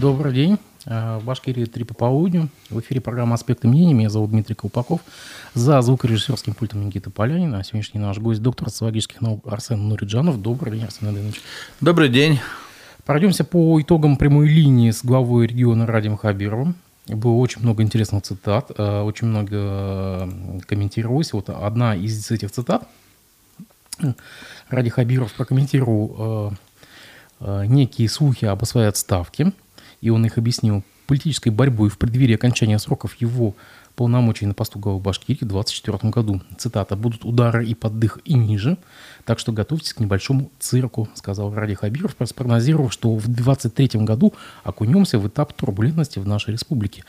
Добрый день. А, в Башкирии три по полудню. В эфире программа «Аспекты мнений». Меня зовут Дмитрий Колпаков. За звукорежиссерским пультом Никита Полянин. А сегодняшний наш гость – доктор социологических наук Арсен Нуриджанов. Добрый день, Арсен Аденович. Добрый день. Пройдемся по итогам прямой линии с главой региона Радим Хабировым. Было очень много интересных цитат, а, очень много комментировалось. Вот одна из этих цитат. Ради Хабиров прокомментировал а, некие слухи об своей отставке – и он их объяснил политической борьбой в преддверии окончания сроков его полномочий на посту главы Башкирии в 2024 году. Цитата. «Будут удары и поддых и ниже, так что готовьтесь к небольшому цирку», сказал Ради Хабиров, спрогнозировав, что в 2023 году окунемся в этап турбулентности в нашей республике.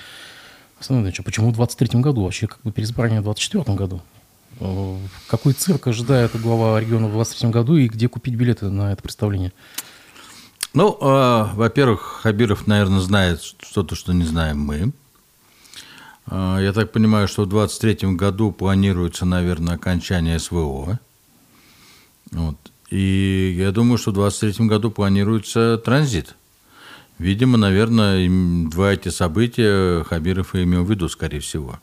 Основное, а почему в 2023 году? Вообще, как бы переизбрание в 2024 году. Э, какой цирк ожидает глава региона в 2023 году и где купить билеты на это представление? Ну, э, во-первых, Хабиров, наверное, знает что-то, что не знаем мы. Э, я так понимаю, что в 2023 году планируется, наверное, окончание СВО. Вот. И я думаю, что в 2023 году планируется транзит. Видимо, наверное, два эти события Хабиров и имел в виду, скорее всего.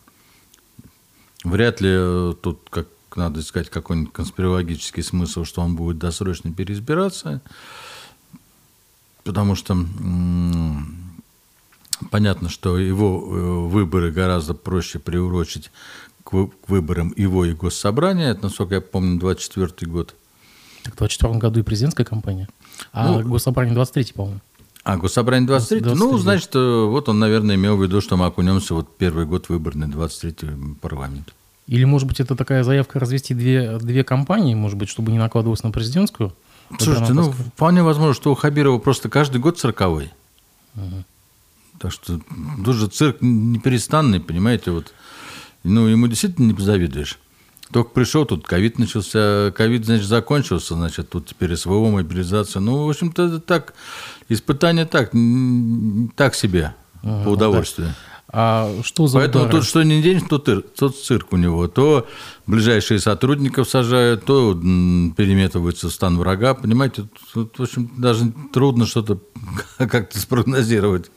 Вряд ли э, тут, как надо искать какой-нибудь конспирологический смысл, что он будет досрочно переизбираться потому что понятно, что его э, выборы гораздо проще приурочить к выборам его и госсобрания. Это, насколько я помню, 24 год. Так в 24 году и президентская кампания. А ну, госсобрание 23 по-моему. А, госсобрание 23 23 Ну, значит, э, вот он, наверное, имел в виду, что мы окунемся вот первый год выборный, 23-й парламент. Или, может быть, это такая заявка развести две, две кампании, может быть, чтобы не накладывалось на президентскую? Слушайте, ну, вполне возможно, что у Хабирова просто каждый год цирковой. Угу. Так что тут же цирк неперестанный, понимаете, вот. Ну, ему действительно не позавидуешь. Только пришел, тут ковид начался, ковид, значит, закончился, значит, тут теперь СВО, мобилизация. Ну, в общем-то, так, испытание так, так себе, ага, по удовольствию. Так. А что за Поэтому удары? тут что не день, то, тыр, то цирк у него. То ближайшие сотрудников сажают, то переметывается в стан врага. Понимаете, тут, в общем, даже трудно что-то как-то спрогнозировать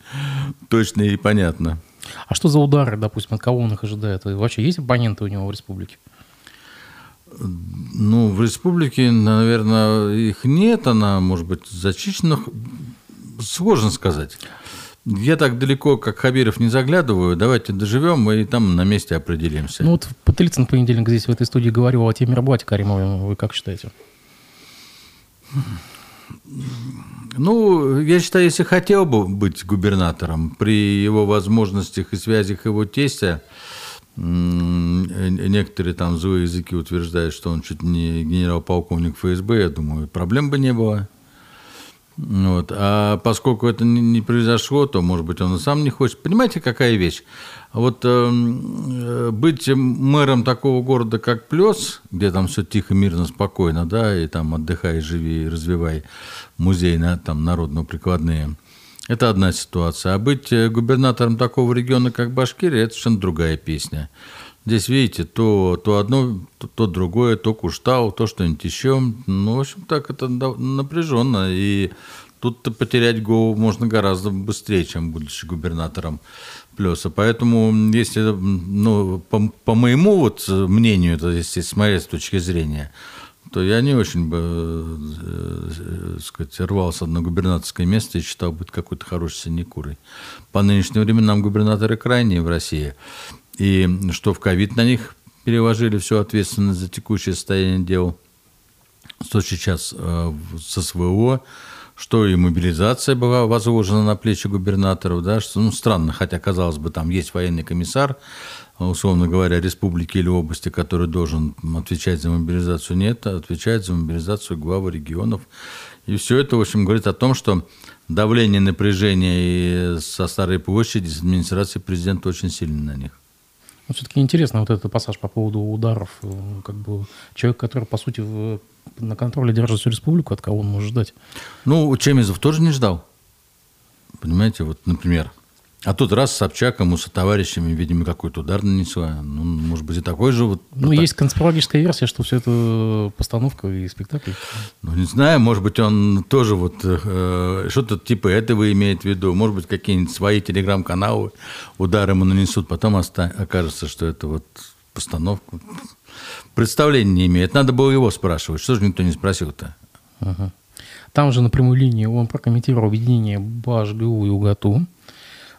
точно и понятно. А что за удары, допустим, от кого он их ожидает? И вообще есть оппоненты у него в республике? Ну, в республике, наверное, их нет, она, может быть, зачищена. Сложно сказать. Я так далеко, как Хабиров, не заглядываю. Давайте доживем, и там на месте определимся. Ну вот Патлицын в понедельник здесь в этой студии говорил о теме работе Каримова. Вы как считаете? Ну, я считаю, если хотел бы быть губернатором, при его возможностях и связях его тестя, некоторые там злые языки утверждают, что он чуть не генерал-полковник ФСБ, я думаю, проблем бы не было. Вот. А поскольку это не произошло, то, может быть, он и сам не хочет. Понимаете, какая вещь? Вот э, быть мэром такого города, как Плес, где там все тихо, мирно, спокойно, да, и там отдыхай, живи, развивай музей на, там, народно-прикладные, это одна ситуация. А быть э, губернатором такого региона, как Башкирия, это совершенно другая песня. Здесь, видите, то, то одно, то, то другое, то Куштау, то что-нибудь еще. Ну, в общем, так это напряженно. И тут-то потерять голову можно гораздо быстрее, чем будучи губернатором Плеса. Поэтому, если, ну, по, по моему вот мнению, то смотреть с точки зрения, то я не очень бы, э, э, сказать, рвался на губернаторское место и считал быть какой-то хорошей синекурой. По нынешним временам губернаторы крайние в России. И что в ковид на них переложили всю ответственность за текущее состояние дел, что сейчас э, со СВО, что и мобилизация была возложена на плечи губернаторов, да, что, ну, странно, хотя, казалось бы, там есть военный комиссар, условно говоря, республики или области, который должен отвечать за мобилизацию, нет, а отвечает за мобилизацию главы регионов. И все это, в общем, говорит о том, что давление, напряжение со Старой площади, с администрации президента очень сильно на них. Но все-таки интересно вот этот пассаж по поводу ударов. Э, как бы человек, который, по сути, в, на контроле держит всю республику, от кого он может ждать? Ну, Чемизов тоже не ждал. Понимаете, вот, например. А тут раз Собчак ему со товарищами, видимо, какой-то удар нанесла. Ну, может быть, и такой же вот... Ну, есть конспирологическая версия, что все это постановка и спектакль. Ну, не знаю, может быть, он тоже вот э, что-то типа этого имеет в виду. Может быть, какие-нибудь свои телеграм-каналы удар ему нанесут, потом оста- окажется, что это вот постановка. Представления не имеет. Надо было его спрашивать. Что же никто не спросил-то? Ага. Там же на прямой линии он прокомментировал объединение БАШ-ГУ и УГАТУ.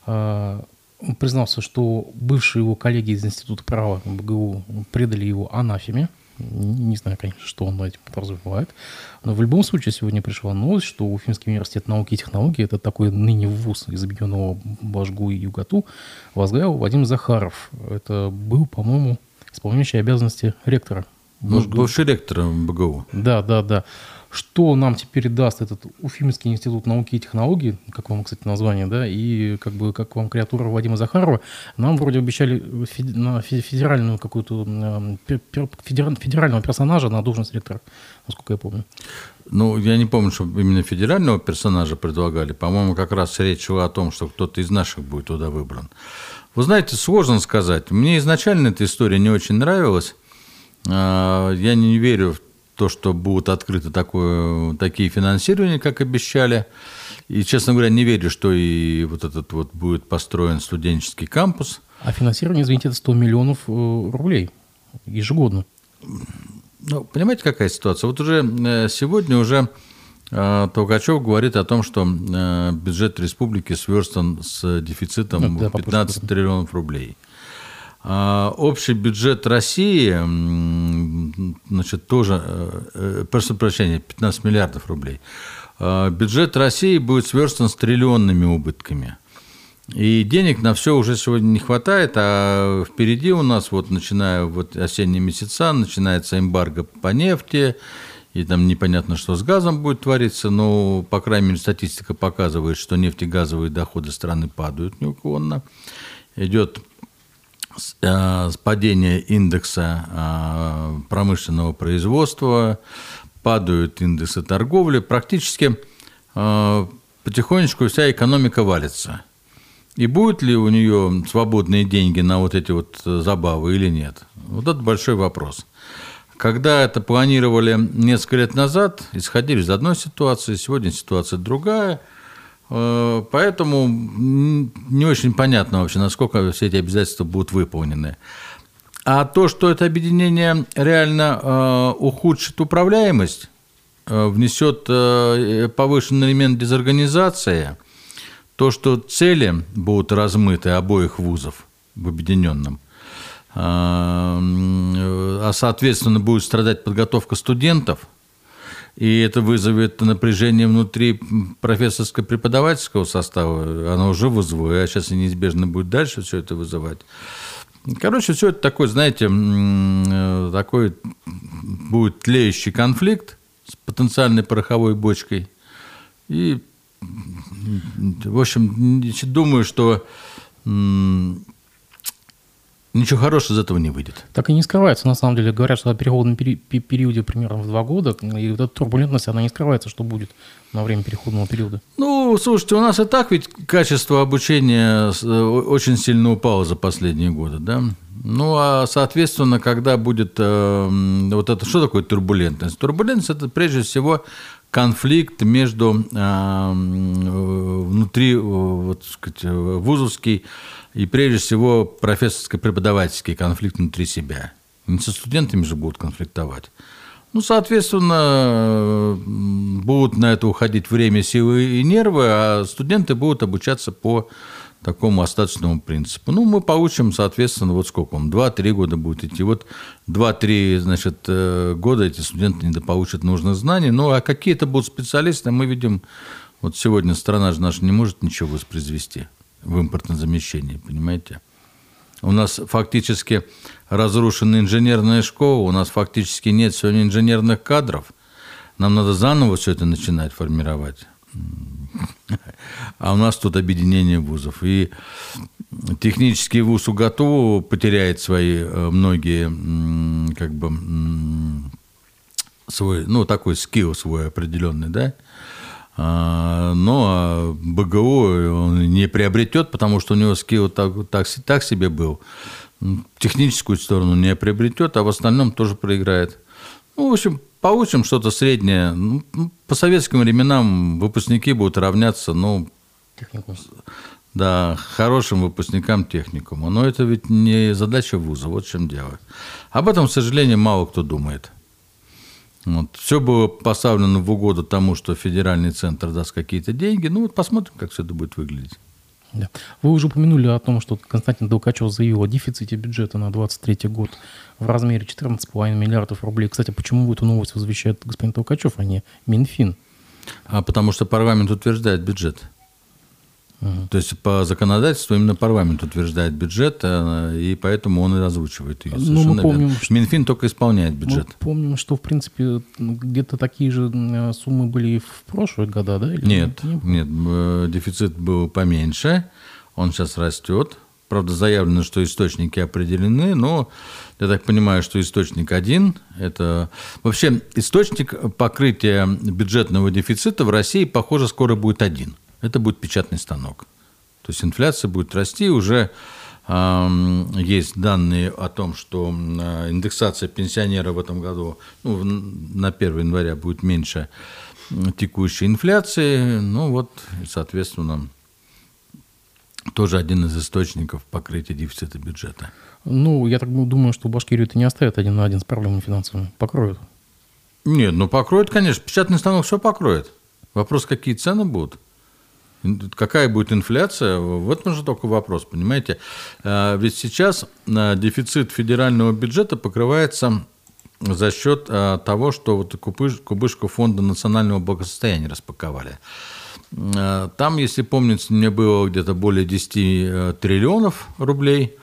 Он признался, что бывшие его коллеги из Института права БГУ предали его анафеме. Не знаю, конечно, что он этим подразумевает. Но в любом случае сегодня пришла новость, что Уфимский университет науки и технологий, это такой ныне вуз из объединенного Башгу и Югату, возглавил Вадим Захаров. Это был, по-моему, исполняющий обязанности ректора Ну, бывший ректор БГУ. Да, да, да. Что нам теперь даст этот Уфимский институт науки и технологий, как вам, кстати, название, да, и как бы как вам креатура Вадима Захарова, нам вроде обещали на фе- федеральную какую-то федера- федерального персонажа на должность ректора, насколько я помню. Ну, я не помню, что именно федерального персонажа предлагали. По-моему, как раз речь шла о том, что кто-то из наших будет туда выбран. Вы знаете, сложно сказать. Мне изначально эта история не очень нравилась. А, Я не верю в то, что будут открыты такое, такие финансирования, как обещали. И, честно говоря, не верю, что и вот этот вот будет построен студенческий кампус. А финансирование, извините, это 100 миллионов э, рублей ежегодно. Ну, понимаете, какая ситуация? Вот уже э, сегодня уже э, Толкачев говорит о том, что бюджет республики сверстан с дефицитом Ну, да, в 15 триллионов рублей. А общий бюджет России, значит, тоже, э, э, прошу прощения, 15 миллиардов рублей. А Бюджет России будет сверстан с триллионными убытками. И денег на все уже сегодня не хватает, а впереди у нас, вот начиная вот осенние месяца, начинается эмбарго по нефти, и там непонятно, что с газом будет твориться, но, по крайней мере, статистика показывает, что нефтегазовые доходы страны падают неуклонно. Идет падение индекса э, промышленного производства, падают индексы торговли, практически э, потихонечку вся экономика валится. И будут ли у нее свободные деньги на вот эти вот э, забавы или нет? Вот это большой вопрос. Когда это планировали несколько лет назад, исходили из одной ситуации, сегодня ситуация другая. Э, Поэтому не очень понятно вообще, насколько все эти обязательства будут выполнены. А то, что это объединение реально э, ухудшит управляемость, э, внесет повышенный элемент дезорганизации, то, что цели будут размыты обоих вузов в объединенном, а соответственно будет страдать подготовка студентов, и это вызовет напряжение внутри профессорско-преподавательского состава, оно уже вызвало, а сейчас и неизбежно будет дальше все это вызывать. Короче, все это такой, знаете, э, такой будет тлеющий конфликт с потенциальной пороховой бочкой. И в общем, думаю, что ничего хорошего из этого не выйдет. Так и не скрывается, на самом деле. Говорят, что о переходном пери- пе- периоде примерно в два года, и вот эта турбулентность, она не скрывается, что будет на время переходного периода. Ну, слушайте, у нас и так ведь качество обучения э, очень сильно упало за последние годы, да? Ну, а, соответственно, когда будет э, вот это, что такое турбулентность? Турбулентность – это прежде всего конфликт между э, м, э, внутри, э, вот, сказать, э, вузовский и прежде всего профессорско-преподавательский конфликт внутри себя. Не со студентами же будут конфликтовать. Ну, соответственно, будут на это уходить время, силы и нервы, а студенты будут обучаться по такому остаточному принципу. Ну, мы получим, соответственно, вот сколько он, 2-3 года будет идти. Вот 2-3, значит, э, года эти студенты недополучат нужных знаний. Ну, а какие-то будут специалисты, мы видим, вот сегодня страна же наша не может ничего воспроизвести в импортном замещении, понимаете? У нас фактически разрушена инженерная школа, у нас фактически нет сегодня инженерных кадров. Нам надо заново все это начинать формировать. А у нас тут объединение вузов. И технический вуз УГАТУ потеряет свои э, многие, как бы, свой, ну, такой скилл свой определенный, да, А, но БГУ он не приобретет, потому что у него скилл так, так, так себе был. Техническую сторону не приобретет, а в остальном тоже проиграет. Ну, в общем, получим что-то среднее. Ну, ну по советским временам выпускники будут равняться, ну, Техникум. да, хорошим выпускникам техникума. Но это ведь не задача вуза, вот в чем дело. Об этом, к сожалению, мало кто думает. Вот. Все было поставлено в угоду тому, что федеральный центр даст какие-то деньги. Ну вот посмотрим, как все это будет выглядеть. Да. Вы уже упомянули о том, что Константин Долкачев заявил о дефиците бюджета на 2023 год в размере 14,5 миллиардов рублей. Кстати, почему эту новость возвещает господин Толкачев, а не Минфин? А потому что парламент утверждает бюджет. Угу. То есть по законодательству именно парламент утверждает бюджет, э, и поэтому он и озвучивает ее. Ну, мы помним, что... Минфин только исполняет бюджет. Мы помним, что в принципе где-то такие же э, суммы были и в прошлые года, да? Или нет, нет, нет, э, дефицит был поменьше, он сейчас растет. Правда, заявлено, что источники определены, но я так понимаю, что источник один. Это вообще источник покрытия бюджетного дефицита в России, похоже, скоро будет один – это будет печатный станок. То есть инфляция будет расти, уже есть данные о том, что э, индексация пенсионера в этом году ну, на 1 января будет меньше текущей инфляции. Ну вот, соответственно, тоже один из источников покрытия дефицита бюджета. Ну, я так думаю, что Башкирию это не оставят один на один с проблемами финансовыми. Покроют. Нет, ну покроют, конечно. Печатный станок все покроет. Вопрос, какие цены будут. Какая будет инфляция? Вот же только вопрос, понимаете? А, ведь сейчас а, дефицит федерального бюджета покрывается за счет а, того, что вот кубышку фонда национального благосостояния распаковали. Там, если помните, мне было где-то более 10 э, триллионов рублей.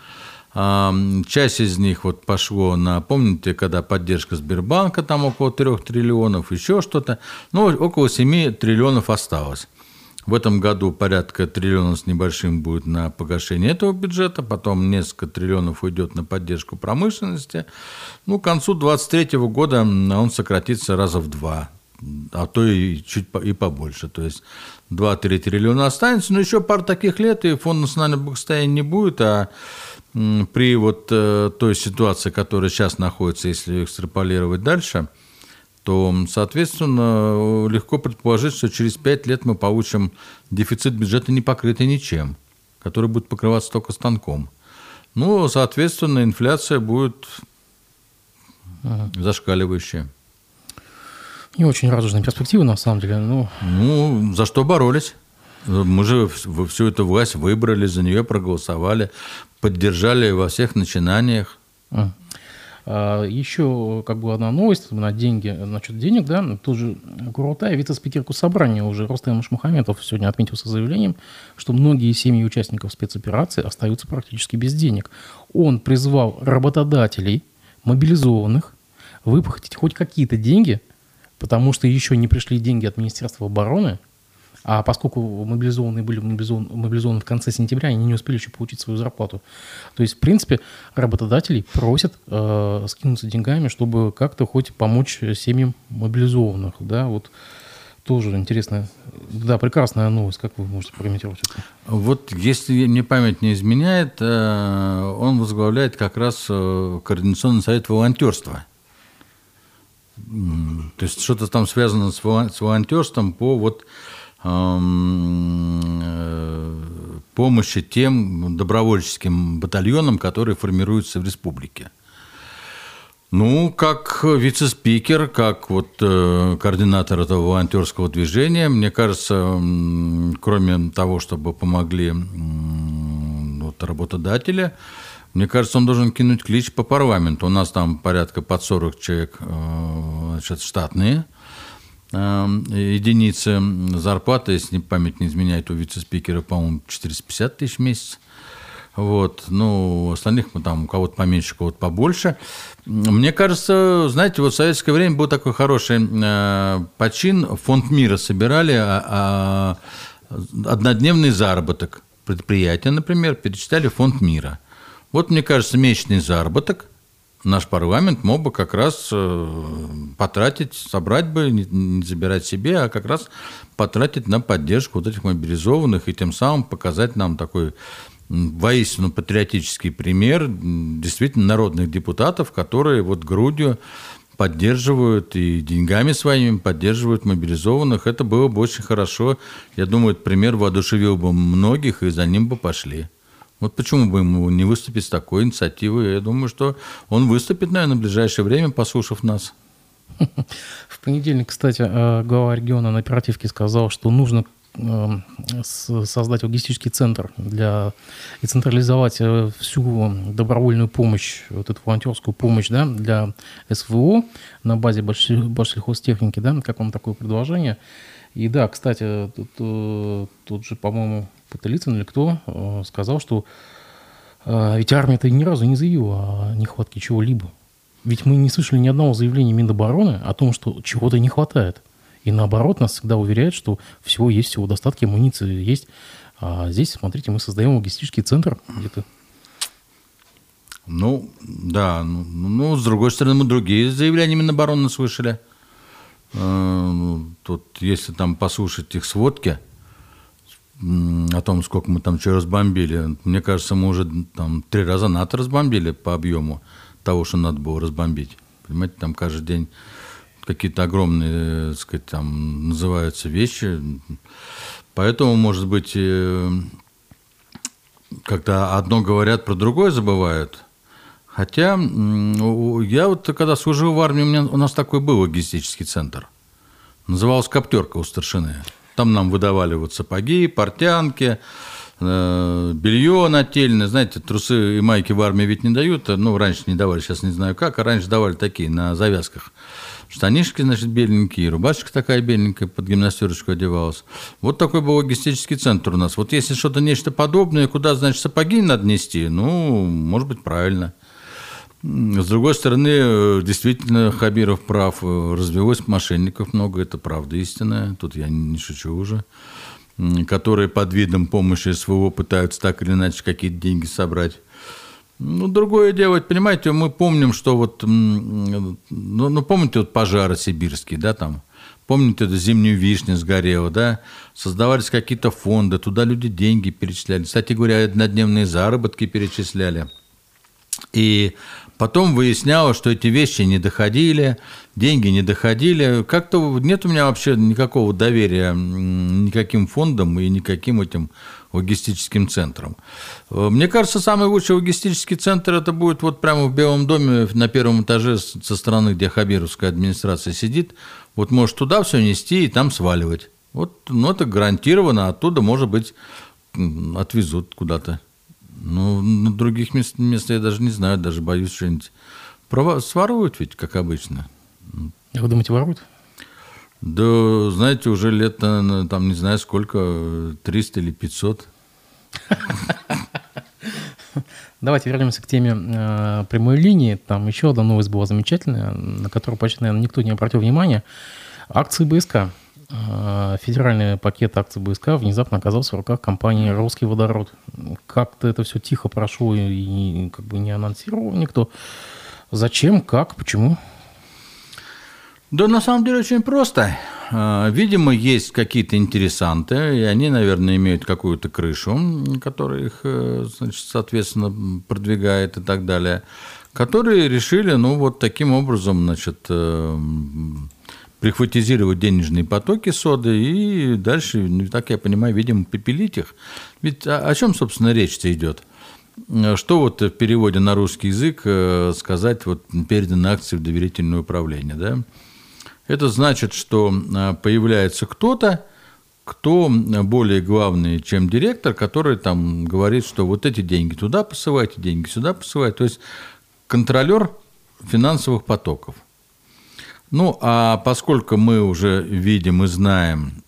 Часть из них вот пошло на, помните, когда поддержка Сбербанка, там около 3 триллионов, еще что-то. Ну, около 7 триллионов осталось. В этом году порядка триллиона с небольшим будет на погашение этого бюджета, потом несколько триллионов уйдет на поддержку промышленности. Ну, к концу 2023 года он сократится раза в два, а то и чуть и побольше. То есть 2-3 триллиона останется, но еще пару таких лет, и фонд национального благосостояния не будет, а при вот э, той ситуации, которая сейчас находится, если экстраполировать дальше – то, соответственно, легко предположить, что через пять лет мы получим дефицит бюджета не покрытый ничем, который будет покрываться только станком. Ну, соответственно, инфляция будет ага. зашкаливающая. Не очень радужные перспективы, на самом деле. Ну, ну за что боролись? Мы же всю эту власть выбрали, за нее проголосовали, поддержали во всех начинаниях. А, Еще как бы одна новость на деньги, насчет денег, да, тоже Курултай, вице-спикер собрания уже Рустам Шмухаметов сегодня отметился заявлением, что многие семьи участников спецоперации остаются практически без денег. Он призвал работодателей, мобилизованных, выплатить хоть какие-то деньги, потому что еще не пришли деньги от Министерства обороны – а поскольку мобилизованные были мобилизованы, мобилизованы в конце сентября, они не успели еще получить свою зарплату. То есть, в принципе, работодателей просят э, скинуться деньгами, чтобы как-то хоть помочь семьям мобилизованных. Да, вот тоже интересная, да, прекрасная новость. Как вы можете прокомментировать это? Вот если мне память не изменяет, э, он возглавляет как раз э, Координационный совет волонтерства. То есть что-то там связано с волонтерством по вот помощи тем добровольческим батальонам, которые формируются в республике. Ну, как вице-спикер, как вот э, координатор этого волонтерского движения, мне кажется, кроме того, чтобы помогли вот, работодатели, мне кажется, он должен кинуть клич по парламенту. У нас там порядка под 40 человек э, значит, штатные – Эм, единицы зарплаты, если память не изменяет, у вице-спикера, по-моему, 450 тысяч в месяц. Вот, ну, остальных мы там у кого-то поменьше, у кого-то побольше. Мне кажется, знаете, вот в советское время был такой хороший э, почин, фонд мира собирали, а, а, однодневный заработок предприятия, например, перечисляли фонд мира. Вот, мне кажется, месячный заработок наш парламент мог бы как раз э, потратить, собрать бы, не забирать себе, а как раз потратить на поддержку вот этих мобилизованных и тем самым показать нам такой воистину патриотический пример действительно народных депутатов, которые вот грудью поддерживают и деньгами своими поддерживают мобилизованных. Это было бы очень хорошо. Я думаю, этот пример воодушевил бы многих, и за ним бы пошли. Вот почему бы ему не выступить с такой инициативой? Я думаю, что он выступит, наверное, в ближайшее время, послушав нас. В понедельник, кстати, э, глава региона на оперативке сказал, что нужно э, создать логистический центр для и централизовать э, всю добровольную помощь, вот эту волонтерскую помощь да, для СВО на базе большсельхозтехники, да, как вам такое предложение? И да, кстати, тут, тут же, по-моему, Потылицын или кто э, сказал, что э, ведь армия-то ни разу не заявила о нехватке чего-либо. Ведь мы не слышали ни одного заявления Минобороны о том, что чего-то не хватает. И наоборот, нас всегда уверяют, что всего есть, всего достатки, амуниции есть. А здесь, смотрите, мы создаем логистический центр где-то. Ну, да. Ну, ну, с другой стороны, мы другие заявления Минобороны слышали. Э, ну, тут, если там послушать их сводки, о том, сколько мы там что разбомбили. Мне кажется, мы уже там три раза НАТО разбомбили по объему того, что надо было разбомбить. Понимаете, там каждый день какие-то огромные, так сказать, там называются вещи. Поэтому, может быть, э, когда одно говорят, про другое забывают. Хотя я вот когда служил в армии, у, меня, у нас такой был логистический центр. Назывался «Коптерка» у старшины. Там нам выдавали вот сапоги, портянки, э, белье нательное. Знаете, трусы и майки в армии ведь не дают. Ну, раньше не давали, сейчас не знаю как. А раньше давали такие на завязках. Штанишки, значит, беленькие, рубашечка такая беленькая, под гимнастерочку одевалась. Вот такой был логистический центр у нас. Вот если что-то нечто подобное, куда, значит, сапоги надо нести, ну, может быть, правильно. С другой стороны, э, действительно, Хабиров прав. Э, развелось мошенников много, это правда истинная. Тут я не шучу уже. Которые под видом помощи СВО пытаются так или иначе какие-то деньги собрать. Ну, другое дело, понимаете, мы помним, что вот, ну, ну помните вот пожары сибирские, да, там, помните, это зимнюю вишню сгорела, да, создавались какие-то фонды, туда люди деньги перечисляли. Кстати говоря, однодневные заработки перечисляли. И Потом выяснялось, что эти вещи не доходили, деньги не доходили. Как-то нет у меня вообще никакого доверия никаким фондам и никаким этим логистическим центрам. Э, мне кажется, самый лучший логистический центр это будет вот прямо в Белом доме на первом этаже со стороны, где Хабировская администрация сидит. Вот может туда все нести и там сваливать. Вот, ну, это гарантированно, оттуда, может быть, отвезут куда-то. Ну, на других мест, мест я даже не знаю, даже боюсь что-нибудь. Своруют ведь, как обычно. А вы думаете, воруют? Да, знаете, уже лет, там, не знаю сколько, 300 или 500. Давайте вернемся к теме э, прямой линии. Там еще одна новость была замечательная, на которую почти, наверное, никто не обратил внимания. Акции БСК федеральный пакет акций БСК внезапно оказался в руках компании «Русский водород». Как-то это все тихо прошло и как бы не анонсировал никто. Зачем, как, почему? Да, на самом деле очень просто. А, видимо, есть какие-то интересанты, и они, наверное, имеют какую-то крышу, которая их, э, значит, соответственно, продвигает и так далее, которые решили, ну, вот таким образом, значит, э, прихватизировать денежные потоки соды и дальше, ну, так я понимаю, видимо, попилить их. Ведь о, о чем, собственно, речь-то идет? Что вот в переводе на русский язык э, сказать вот переданы акции в доверительное управление, да? Это значит, что э, появляется кто-то, кто более главный, чем директор, который там говорит, что вот эти деньги туда посылайте, деньги сюда посылайте. То есть контролер финансовых потоков. Ну, а поскольку мы уже видим и знаем,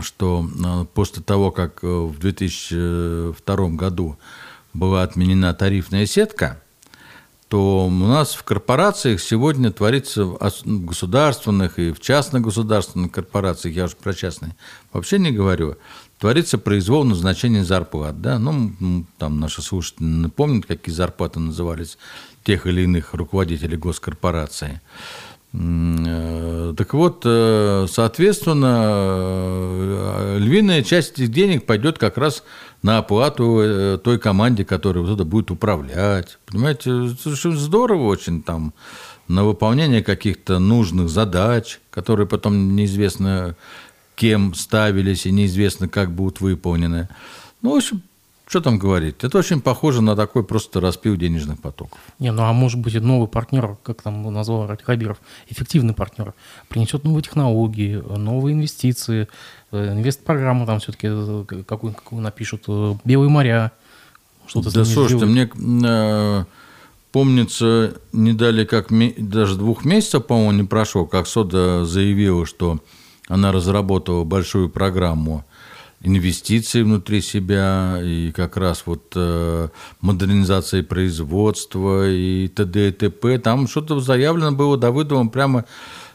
что э, после того, как э, в 2002 году была отменена тарифная сетка, то у нас в корпорациях сегодня творится в государственных и в частно-государственных корпорациях, я уже про частные вообще не говорю, творится произвол назначения зарплат. Да? Ну, там наши слушатели помнят, какие зарплаты назывались тех или иных руководителей госкорпорации. Э, так вот, э, соответственно, э, львиная часть этих денег пойдет как раз на оплату той команде, которая вот это будет управлять. Понимаете, совершенно здорово очень там на выполнение каких-то нужных задач, которые потом неизвестно кем ставились и неизвестно как будут выполнены. Ну, в общем, что там говорить? Это очень похоже на такой просто распил денежных потоков. Не, ну а может быть новый партнер, как там назвал Хабиров, эффективный партнер, принесет новые технологии, новые инвестиции, э, инвест-программу там все-таки э, какую, какую напишут, э, белые моря, что-то Да слушайте, мне э, помнится, не дали как даже двух месяцев, по-моему, не прошло, как Сода заявила, что она разработала большую программу инвестиции внутри себя, и как раз вот э, модернизация производства и т.д. и т.п. Там что-то заявлено было Давыдовым прямо,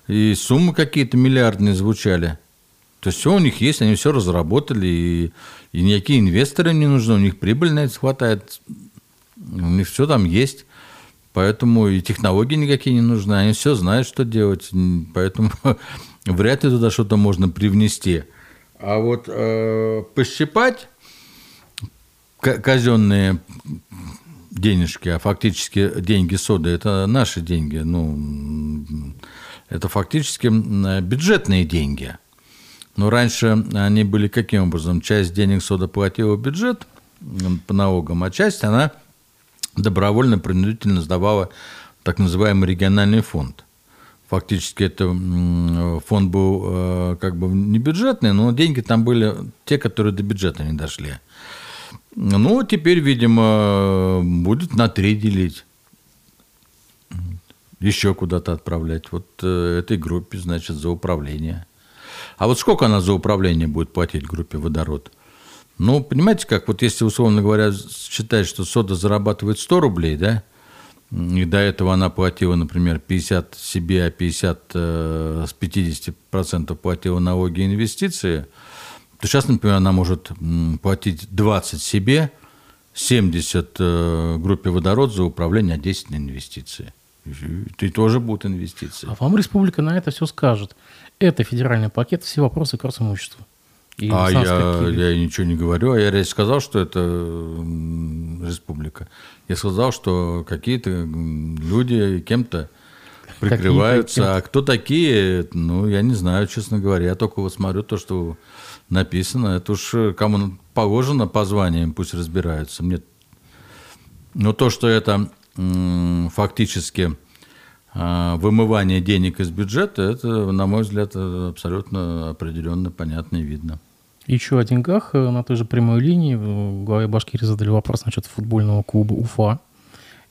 и суммы какие-то миллиардные звучали. То есть все у них есть, они все разработали, и, и никакие инвесторы не нужны, у них прибыль на это хватает, у них все там есть. Поэтому и технологии никакие не нужны, они все знают, что делать, поэтому вряд ли туда что-то можно привнести. А вот э, пощипать казенные денежки, а фактически деньги соды – это наши деньги, ну, это фактически бюджетные деньги. Но раньше они были каким образом? Часть денег сода платила бюджет по налогам, а часть она добровольно-принудительно сдавала так называемый региональный фонд – Фактически это фонд был э, как бы не бюджетный, но деньги там были те, которые до бюджета не дошли. Ну, теперь, видимо, будет на три делить. Еще куда-то отправлять. Вот э, этой группе, значит, за управление. А вот сколько она за управление будет платить группе водород? Ну, понимаете, как вот если, условно говоря, считать, что сода зарабатывает 100 рублей, да, и до этого она платила, например, 50 себе, а 50 э, с 50% платила налоги и инвестиции, то сейчас, например, она может платить 20 себе, 70 э, группе водород за управление, а 10 на инвестиции. И тоже будут инвестиции. А вам республика на это все скажет. Это федеральный пакет, все вопросы к имущества. И а я, я ничего не говорю, а я сказал, что это республика. Я сказал, что какие-то люди кем-то прикрываются, а кто такие, ну, я не знаю, честно говоря. Я только вот смотрю то, что написано. Это уж кому положено по званиям, пусть разбираются. Мне... Но то, что это фактически а, вымывание денег из бюджета, это, на мой взгляд, абсолютно определенно понятно и видно. Еще о деньгах. Э, на той же прямой линии в главе Башкирии задали вопрос насчет футбольного клуба Уфа.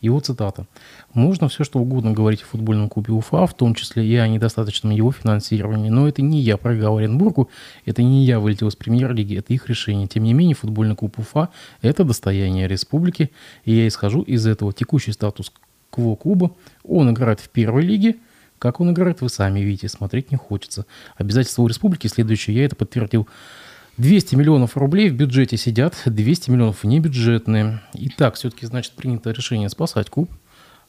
Его цитата. «Можно все, что угодно говорить о футбольном клубе Уфа, в том числе и о недостаточном его финансировании, но это не я проиграл Оренбургу, это не я вылетел из премьер-лиги, это их решение. Тем не менее, футбольный клуб Уфа – это достояние республики, и я исхожу из этого. Текущий статус кво клуба, он играет в первой лиге, как он играет, вы сами видите, смотреть не хочется. Обязательства у республики следующее, я это подтвердил 200 миллионов рублей в бюджете сидят, 200 миллионов небюджетные. Итак, все-таки, значит, принято решение спасать клуб.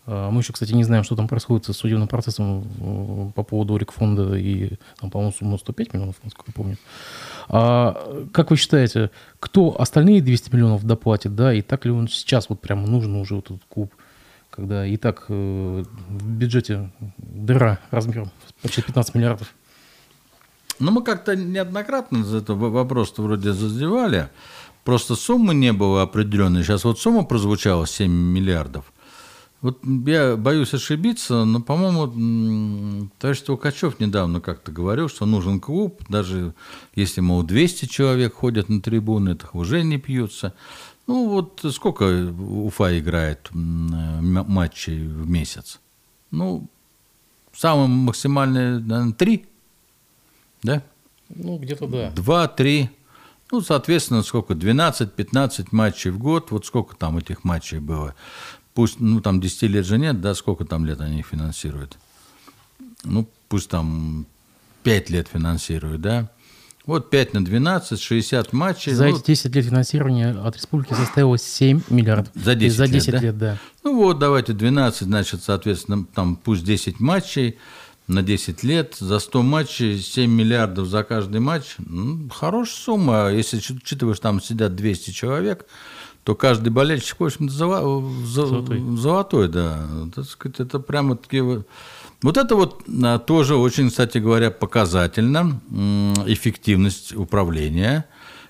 А, мы еще, кстати, не знаем, что там происходит с судебным процессом э, по поводу Орикфонда и, там, по-моему, сумма 105 миллионов, насколько я помню. А, как вы считаете, кто остальные 200 миллионов доплатит, да, и так ли он сейчас вот прямо нужен уже вот этот клуб, когда и так э, в бюджете дыра размером почти 15 миллиардов? Ну, мы как-то неоднократно за это вопрос вроде задевали. Просто суммы не было определенной. Сейчас вот сумма прозвучала 7 миллиардов. Вот я боюсь ошибиться, но, по-моему, товарищ Толкачев недавно как-то говорил, что нужен клуб, даже если, мол, 200 человек ходят на трибуны, это уже не пьются. Ну, вот сколько Уфа играет матчей в месяц? Ну, самое максимальное, наверное, три – да? Ну, где-то да. Два-три. Ну, соответственно, сколько? 12-15 матчей в год. Вот сколько там этих матчей было? Пусть, ну, там 10 лет же нет, да? Сколько там лет они финансируют? Ну, пусть там 5 лет финансируют, да? Вот 5 на 12, 60 матчей. За ну, эти 10 лет финансирования от республики составило 7 миллиардов. За 10 За лет, 10 да? лет, да. Ну вот, давайте 12, значит, соответственно, там пусть 10 матчей на 10 лет, за 100 матчей 7 миллиардов за каждый матч. Ну, хорошая сумма. Если ч- учитываешь, там сидят 200 человек, то каждый болельщик, в общем-то, золо- Золотой. золотой, да. Так сказать, это прямо такие вот... Это вот а, тоже очень, кстати говоря, показательно эффективность управления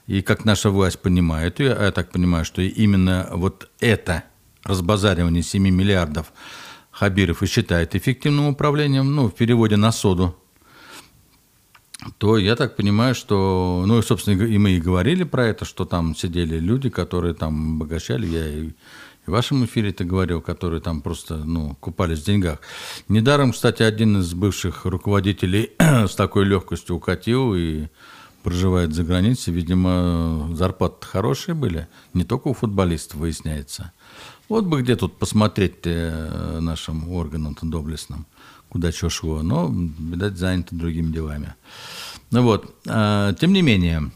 и как наша власть понимает ее. А Я так понимаю, что именно вот это разбазаривание 7 миллиардов Хабиров и считает эффективным управлением, ну, в переводе на соду, то я так понимаю, что, ну, и, собственно, и мы и говорили про это, что там сидели люди, которые там обогащали, я и, в вашем эфире это говорил, которые там просто, ну, купались в деньгах. Недаром, кстати, один из бывших руководителей с такой легкостью укатил и проживает за границей. Видимо, зарплаты хорошие были, не только у футболистов, выясняется. Вот бы где тут посмотреть э, нашим органам-то доблестным, куда что шло, но, видать, заняты другими делами. Ну вот, а, тем не менее,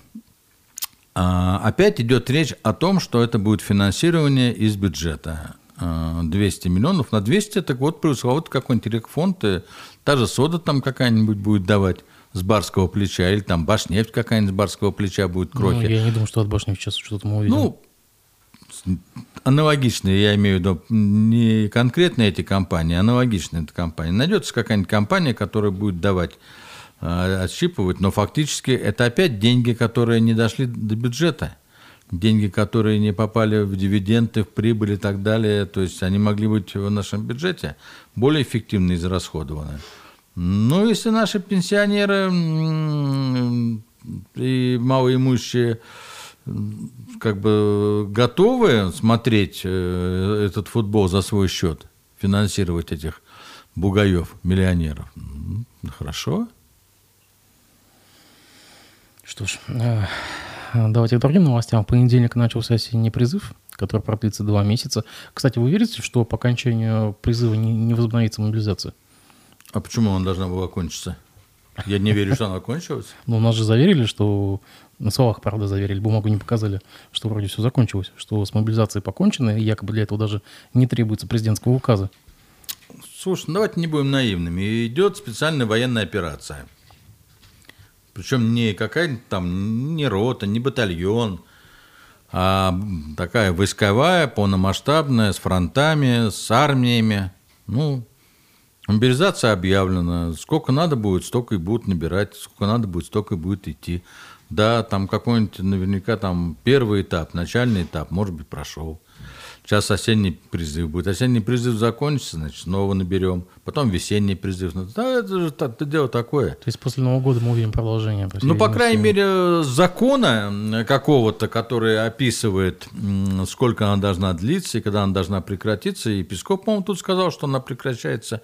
а, опять идет речь о том, что это будет финансирование из бюджета. А, 200 миллионов на 200, так вот, плюс вот какой-нибудь рекфонд, э, та же сода там какая-нибудь будет давать с барского плеча, или там башнефть какая-нибудь с барского плеча будет Ну, крохи. я не думаю, что от башни сейчас что-то мы увидим. Ну, аналогичные, я имею в виду, не конкретно эти компании, а аналогичные эти компании. Найдется какая-нибудь компания, которая будет давать, а, отщипывать, но фактически это опять деньги, которые не дошли до бюджета. Деньги, которые не попали в дивиденды, в прибыль и так далее. То есть они могли быть в нашем бюджете более эффективно израсходованы. Ну, если наши пенсионеры и малоимущие как бы готовы смотреть э, этот футбол за свой счет, финансировать этих бугаев, миллионеров. М, Хорошо. Что ж, э, давайте к другим новостям. В понедельник начался осенний призыв, который продлится два месяца. Кстати, вы верите, что по окончанию призыва не, не возобновится мобилизация? А почему она должна была кончиться? Я не верю, что она кончилась. Ну, нас же заверили, что... На словах, правда, заверили, бумагу не показали, что вроде все закончилось, что с мобилизацией покончено, и якобы для этого даже не требуется президентского указа. Слушай, ну давайте не будем наивными. Идет специальная военная операция. Причем не какая-нибудь там, не рота, не батальон, а такая войсковая, полномасштабная, с фронтами, с армиями. Ну, мобилизация объявлена. Сколько надо будет, столько и будут набирать. Сколько надо будет, столько и будет идти. Да, там какой-нибудь наверняка там первый этап, начальный этап, может быть, прошел. Сейчас осенний призыв будет. Осенний призыв закончится, значит, снова наберем. Потом весенний призыв. Ну, да, это же та- это дело такое. То есть после Нового года мы увидим продолжение. по Ну, по крайней мере, закона какого-то, который описывает, сколько она должна длиться и когда она должна прекратиться. И Песков, по-моему, тут сказал, что она прекращается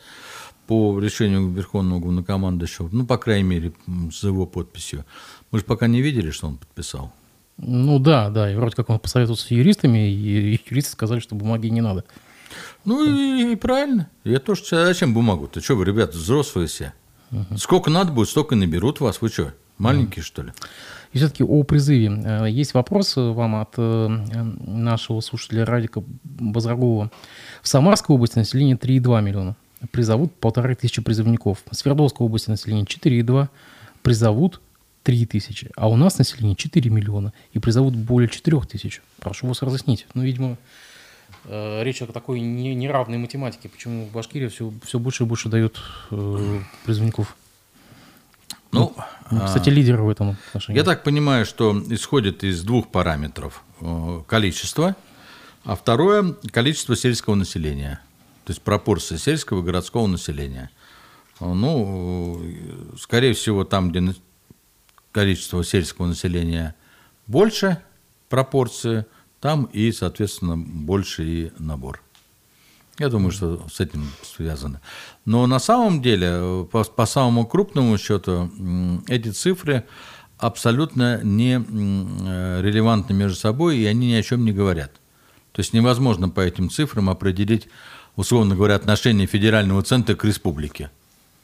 по решению Верховного главнокомандующего. Ну, по крайней мере, с его подписью. Мы же пока не видели, что он подписал. Ну да, да, и вроде как он посоветовался с юристами, и юристы сказали, что бумаги не надо. Ну и, и правильно. Я тоже считаю, зачем бумагу-то? Что вы, ребята, взрослые все? Сколько надо будет, столько и наберут вас. Вы что, маленькие, что ли? И все-таки о призыве. Э, Есть вопрос э, вам от э, нашего слушателя Радика Базрагова. В Самарской области население 3,2 миллиона. Призовут полторы тысячи призывников. В Свердловской области население 4,2. Призовут 3 тысячи. А у нас население 4 миллиона. И призовут более 4 тысяч. Прошу вас разъяснить. Ну, видимо, э, речь о такой не- неравной математике. Почему в Башкирии все, все больше и больше дают э, призывников. Ну, Ну, Кстати, лидеры в этом отношении. Я так понимаю, что исходит из двух параметров. Э, Количество, а второе – количество сельского населения. То есть пропорция сельского и городского населения. Ну, э, скорее всего, там, где количество сельского населения больше пропорции, там и, соответственно, больше и набор. Я думаю, что с этим связано. Но на самом деле, по, по самому крупному счету, эти цифры абсолютно не э, релевантны между собой, и они ни о чем не говорят. То есть невозможно по этим цифрам определить, условно говоря, отношение федерального центра к республике.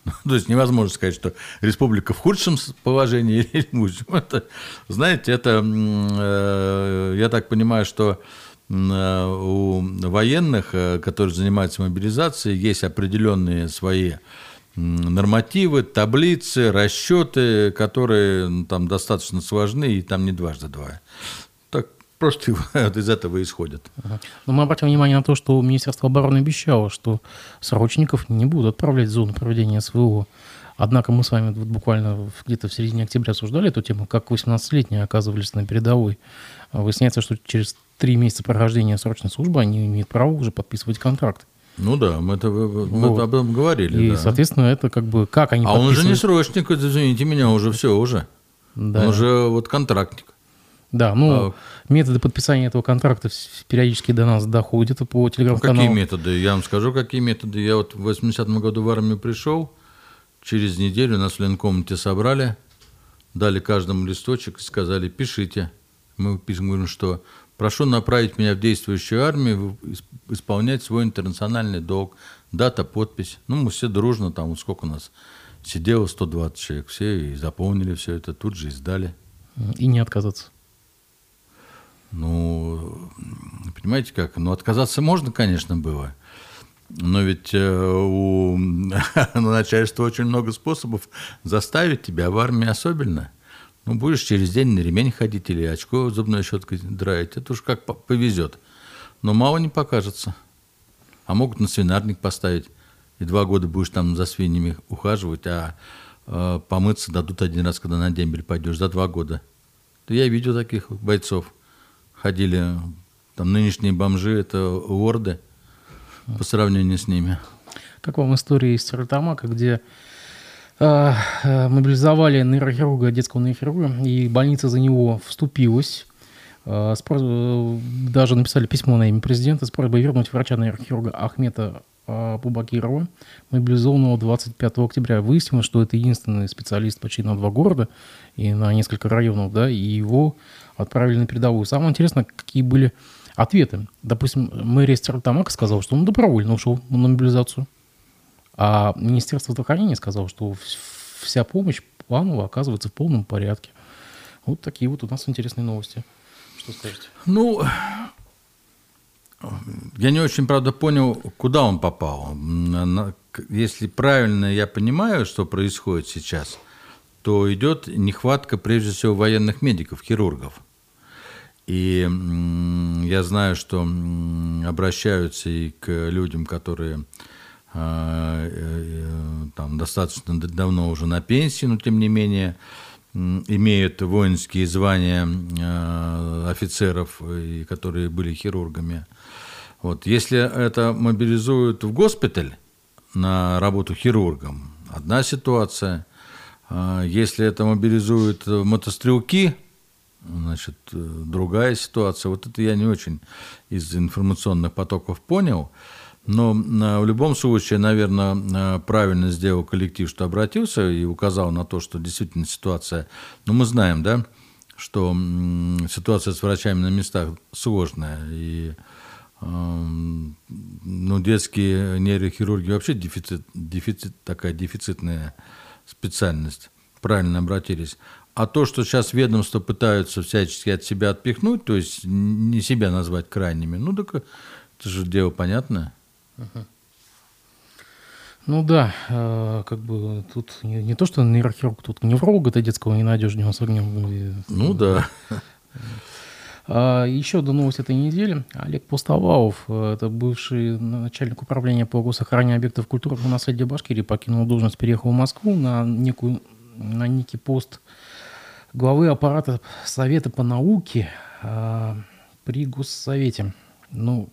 То есть невозможно сказать, что республика в худшем положении или в лучшем. Это, знаете, это, э, я так понимаю, что э, у военных, э, которые занимаются мобилизацией, есть определенные свои нормативы, таблицы, расчеты, которые там достаточно сложны, и там не дважды два. Просто из этого исходят. Но мы обратим внимание на то, что Министерство обороны обещало, что срочников не будут отправлять в зону проведения СВО. Однако мы с вами вот буквально где-то в середине октября обсуждали эту тему, как 18-летние оказывались на передовой. Выясняется, что через три месяца прохождения срочной службы они имеют право уже подписывать контракт. Ну да, мы, это, мы вот. об этом говорили. И, да. соответственно, это как бы как они. А он уже не срочник, извините меня, уже все уже. Да. Он уже вот контрактник. Да, ну, а... методы подписания этого контракта периодически до нас доходят по телеграм-каналу. Ну, какие методы? Я вам скажу, какие методы. Я вот в 80-м году в армию пришел, через неделю нас в ленкомнате собрали, дали каждому листочек и сказали, пишите. Мы пишем, говорим, что Прошу направить меня в действующую армию, исполнять свой интернациональный долг. Дата, подпись. Ну, мы все дружно, там, вот сколько у нас сидело, 120 человек, все и заполнили все это, тут же и сдали. И не отказаться. Ну, понимаете как? Ну, отказаться можно, конечно, было. Но ведь э, у начальства очень много способов заставить тебя в армии особенно. Ну, будешь через день на ремень ходить или очко зубной щеткой драить. Это уж как повезет. Но мало не покажется. А могут на свинарник поставить. И два года будешь там за свиньями ухаживать, а э, помыться дадут один раз, когда на дембель пойдешь, за два года. Я видел таких бойцов. Ходили, там нынешние бомжи, это ворды по сравнению с ними. Как вам история из Стерлитамака, где Э, мобилизовали нейрохирурга, детского нейрохирурга, и больница за него вступилась. Э, даже написали письмо на имя президента с просьбой вернуть врача-нейрохирурга Ахмета Бубакирова, мобилизованного 25 октября. Выяснилось, что это единственный специалист почти на два города и на несколько районов, да, и его отправили на передовую. Самое интересное, какие были ответы. Допустим, мэрия Стерлитамака сказала, что он добровольно ушел на мобилизацию. А Министерство здравоохранения сказало, что вся помощь планово оказывается в полном порядке. Вот такие вот у нас интересные новости. Что скажете? Ну, я не очень, правда, понял, куда он попал. Если правильно я понимаю, что происходит сейчас, то идет нехватка, прежде всего, военных медиков, хирургов. И я знаю, что обращаются и к людям, которые а, э, там, достаточно давно уже на пенсии, но тем не менее имеют воинские звания а, офицеров, которые были хирургами. Вот. Если это мобилизуют в госпиталь на работу хирургом, одна ситуация. А если это мобилизуют мотострелки, значит, другая ситуация. Вот это я не очень из информационных потоков понял. Но в любом случае, наверное, правильно сделал коллектив, что обратился и указал на то, что действительно ситуация, ну мы знаем, да, что ситуация с врачами на местах сложная. И ну, детские нейрохирурги вообще дефицит, дефицит, такая дефицитная специальность. Правильно обратились. А то, что сейчас ведомства пытаются всячески от себя отпихнуть, то есть не себя назвать крайними, ну так это же дело понятное. Ну да, э, как бы тут не, не то, что нейрохирург, тут невролога ты детского не найдешь днем с огнем. Ну да. А, еще до новости этой недели. Олег Пустовалов, э, это бывший начальник управления по госохранению объектов культуры и наследия Башкирии, покинул должность, переехал в Москву на, некую, на некий пост главы аппарата Совета по науке а, при Госсовете. Ну,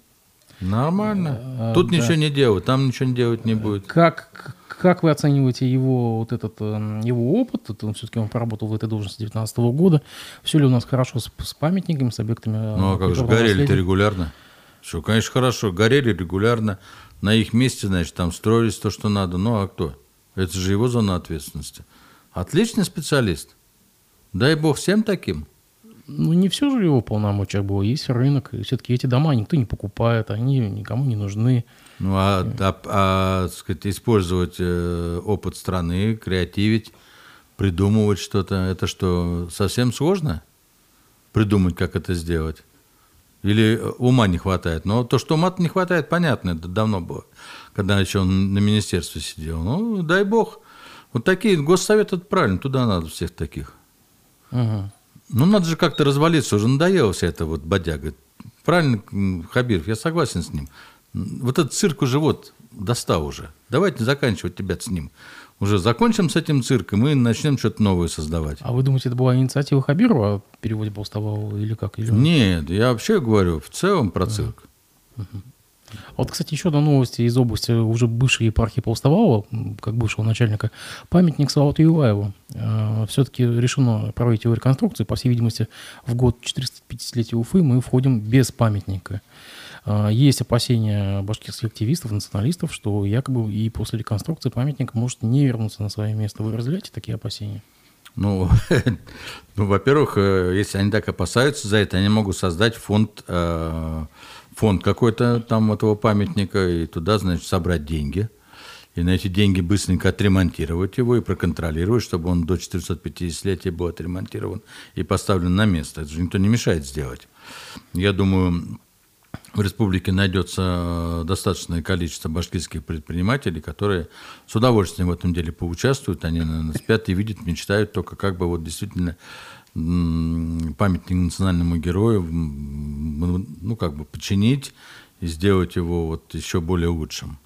Нормально. А, Тут да. ничего не делают, там ничего не делать не будет. Как, как вы оцениваете его вот этот эм, его опыт? Это он все-таки он поработал в этой должности 2019 года. Все ли у нас хорошо с, с памятниками, с объектами? Э, ну а как же горели-то регулярно? Все, конечно, хорошо. Горели регулярно. На их месте, значит, там строились то, что надо. Ну а кто? Это же его зона ответственности. Отличный специалист. Дай бог всем таким. Ну, не все же в его полномочиях было. Есть рынок, и все-таки эти дома никто не покупает, они никому не нужны. Ну, а, а, а сказать, использовать э, опыт страны, креативить, придумывать что-то, это что, совсем сложно? Придумать, как это сделать? Или ума не хватает? Но то, что ума не хватает, понятно, это давно было, когда еще он на министерстве сидел. Ну, дай бог. Вот такие, госсовет, это правильно, туда надо всех таких. Угу. Ну, надо же как-то развалиться, уже надоело вся эта вот бодяга. Правильно, Хабиров, я согласен с ним. Вот этот цирк уже вот достал уже. Давайте заканчивать тебя с ним. Уже закончим с этим цирком и начнем что-то новое создавать. А вы думаете, это была инициатива Хабирова о переводе Полставого или как? Или... Нет, я вообще говорю в целом про цирк. Угу. Вот, кстати, еще одна новость из области уже бывшей епархии Полставалова, как бывшего начальника, памятник Салавату Юлаеву. Э, Все-таки решено проводить его реконструкцию. По всей видимости, в год 450-летия Уфы мы входим без памятника. Э, есть опасения башкирских активистов, националистов, что якобы и после реконструкции памятник может не вернуться на свое место. Вы разделяете такие опасения? Ну, ну во-первых, э, если они так опасаются за это, они могут создать фонд фонд какой-то там этого памятника, и туда, значит, собрать деньги. И на эти деньги быстренько отремонтировать его и проконтролировать, чтобы он до 450-летия был отремонтирован и поставлен на место. Это же никто не мешает сделать. Я думаю, в республике найдется достаточное количество башкирских предпринимателей, которые с удовольствием в этом деле поучаствуют. Они, наверное, спят и видят, мечтают только как бы вот действительно памятник национальному герою, ну, как бы починить и сделать его вот еще более лучшим.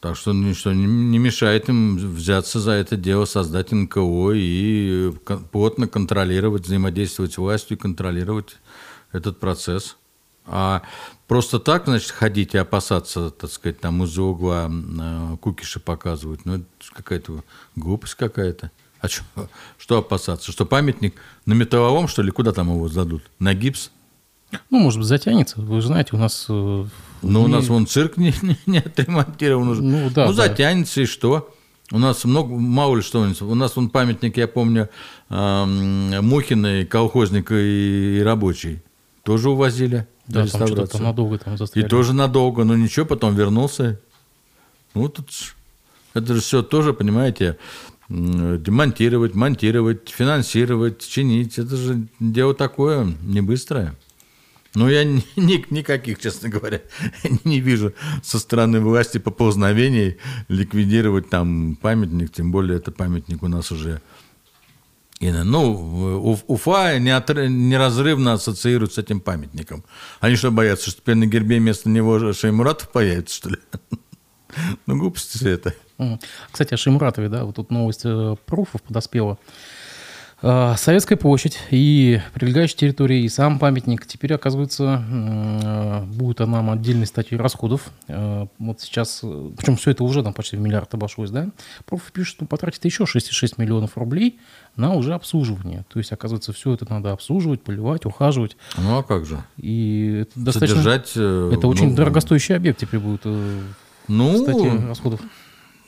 Так что ничто не мешает им взяться за это дело, создать НКО и плотно контролировать, взаимодействовать с властью контролировать этот процесс. А просто так, значит, ходить и опасаться, так сказать, там из-за угла э, кукиши показывают, ну, это какая-то глупость какая-то. А что, что опасаться? Что памятник на металловом, что ли? Куда там его сдадут? На гипс? Ну, может быть, затянется. Вы же знаете, у нас... Э, ну, у нас вон цирк не, не, не отремонтирован уже. Ну, да, ну затянется да. и что? У нас много, мало ли что. У нас вон памятник, я помню, э, Мухиной, колхозника и, и рабочий. Тоже увозили. Да, там что-то надолго там застряли. И тоже надолго, но ничего, потом вернулся. Ну, тут это же все тоже, понимаете, демонтировать, монтировать, финансировать, чинить. Это же дело такое, не быстрое. Но я ни, ни, никаких, честно говоря, не вижу со стороны власти поползновений ликвидировать там памятник, тем более это памятник у нас уже ну, Уфа неразрывно ассоциируют с этим памятником. Они что, боятся, что теперь на гербе вместо него Шеймуратов появится, что ли? Ну, глупости все это. Кстати, о Шеймуратове, да, вот тут новость э, пруфов подоспела. Э, Советская площадь и прилегающая территория, и сам памятник теперь, оказывается, э, будет нам отдельной статьей расходов. Вот сейчас, причем все это уже там почти в миллиард обошлось, да? Проф пишет, что потратит еще 6,6 миллионов рублей на уже обслуживание. То есть, оказывается, все это надо обслуживать, поливать, ухаживать. Ну, а как же? И это достаточно... Содержать... Это очень ну, дорогостоящий объект теперь будет ну, статьи расходов.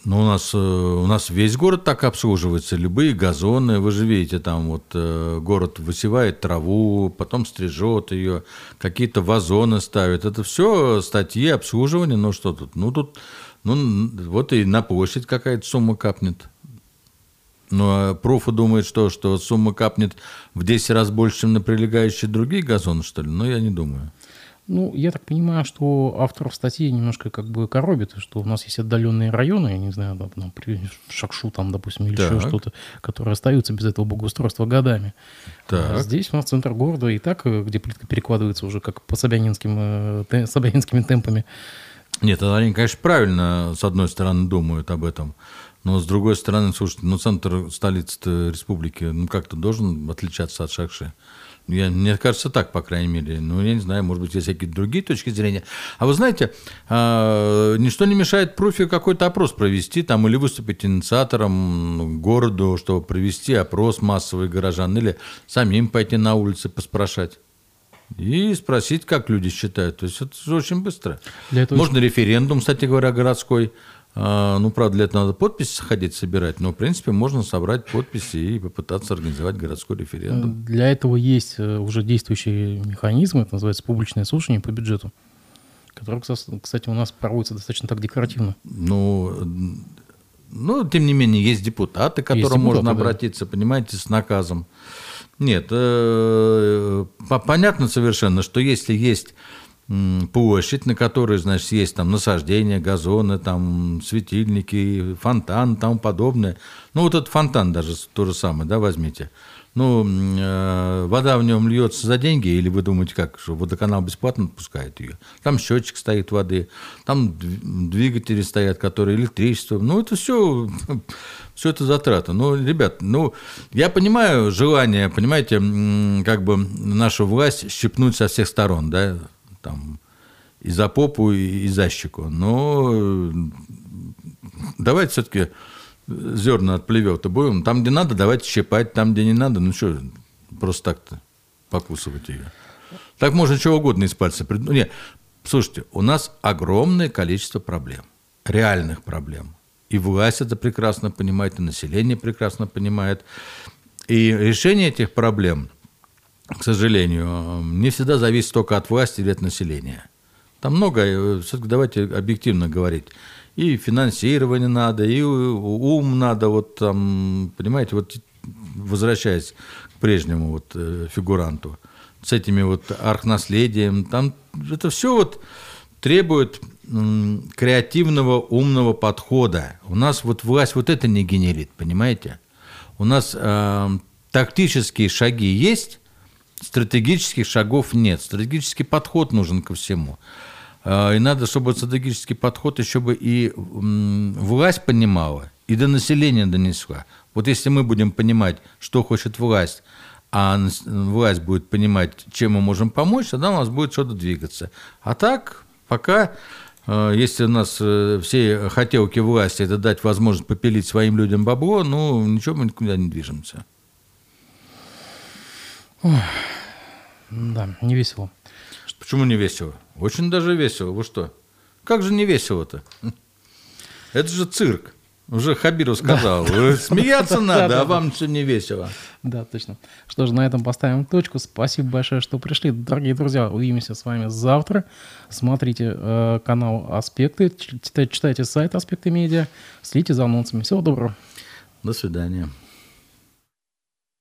Ну, у нас, э, у нас весь город так обслуживается, любые газоны, вы же видите, там вот э, город высевает траву, потом стрижет ее, какие-то вазоны ставит. Это все статьи обслуживания, ну что тут? Ну, тут, ну, вот и на площадь какая-то сумма капнет. Ну, а Пруфа думает, что, что сумма капнет в 10 раз больше, чем на прилегающие другие газоны, что ли? Ну, я не думаю. Ну, я так понимаю, что авторов статьи немножко как бы коробит, что у нас есть отдаленные районы, я не знаю, там, там Шакшу там, допустим, или так. еще что-то, которые остаются без этого благоустройства годами. Так. А здесь у нас центр города и так, э, где плитка перекладывается уже как по собянинским, э, собянинскими темпами. Нет, они, конечно, правильно, с одной стороны, думают об этом. Но с другой стороны, слушайте, ну центр столицы республики, ну как-то должен отличаться от Шакши. Я, мне кажется, так, по крайней мере. Ну, я не знаю, может быть, есть какие-то другие точки зрения. А вы знаете, э, ничто не мешает профи какой-то опрос провести там или выступить инициатором городу, чтобы провести опрос массовый горожан, или самим пойти на улицы поспрашать. И спросить, как люди считают. То есть это очень быстро. Для этого Можно референдум, кстати говоря, городской ну, правда, для этого надо подписи ходить собирать, но, в принципе, можно собрать подписи и попытаться организовать городской референдум. Для этого есть э, уже действующие механизмы, это называется публичное слушание по бюджету, которое, кстати, у нас проводится достаточно так декоративно. Ну, ну, тем не менее, есть депутаты, к которым есть депутаты, можно обратиться, да. понимаете, с наказом. Нет, э, понятно совершенно, что если есть площадь, на которой, значит, есть там насаждения, газоны, там светильники, фонтан тому подобное. Ну, вот этот фонтан даже то же самое, да, возьмите. Ну, э, вода в нем льется за деньги, или вы думаете, как, что водоканал бесплатно отпускает ее? Там счетчик стоит воды, там двигатели стоят, которые электричество. Ну, это все, все это затраты. Ну, ребят, ну, я понимаю желание, понимаете, как бы нашу власть щипнуть со всех сторон, да, там, и за попу, и за щеку. Но давайте все-таки зерна от плевета будем. Там, где надо, давайте щипать, там, где не надо, ну что, просто так-то покусывать ее. Так можно чего угодно из пальца придумать. Нет, слушайте, у нас огромное количество проблем, реальных проблем. И власть это прекрасно понимает, и население прекрасно понимает. И решение этих проблем – к сожалению, не всегда зависит только от власти или от населения. Там много, э, все-таки давайте объективно говорить. И финансирование надо, и ум надо, вот там, понимаете, вот возвращаясь к прежнему вот э, фигуранту, с этими вот архнаследием, там это все вот требует креативного, умного подхода. У нас вот власть вот это не генерит, понимаете? У нас э, тактические шаги есть, стратегических шагов нет. Стратегический подход нужен ко всему. А, и надо, чтобы стратегический подход еще бы и власть понимала, и до населения донесла. Вот если мы будем понимать, что хочет власть, а власть будет понимать, чем мы можем помочь, тогда у нас будет что-то двигаться. А так, пока, а, если у нас э, все хотелки власти это дать возможность попилить своим людям бабло, ну, ничего мы никуда не движемся. Да, не весело. Почему не весело? Очень даже весело. Вы что? Как же не весело-то? Это же цирк. Уже Хабиру сказал. Да. Смеяться надо, а вам все не весело. Да, точно. Что же, на этом поставим точку. Спасибо большое, что пришли. Дорогие друзья, увидимся с вами завтра. Смотрите э, канал «Аспекты», читайте, читайте сайт «Аспекты медиа», следите за анонсами. Всего доброго. До свидания.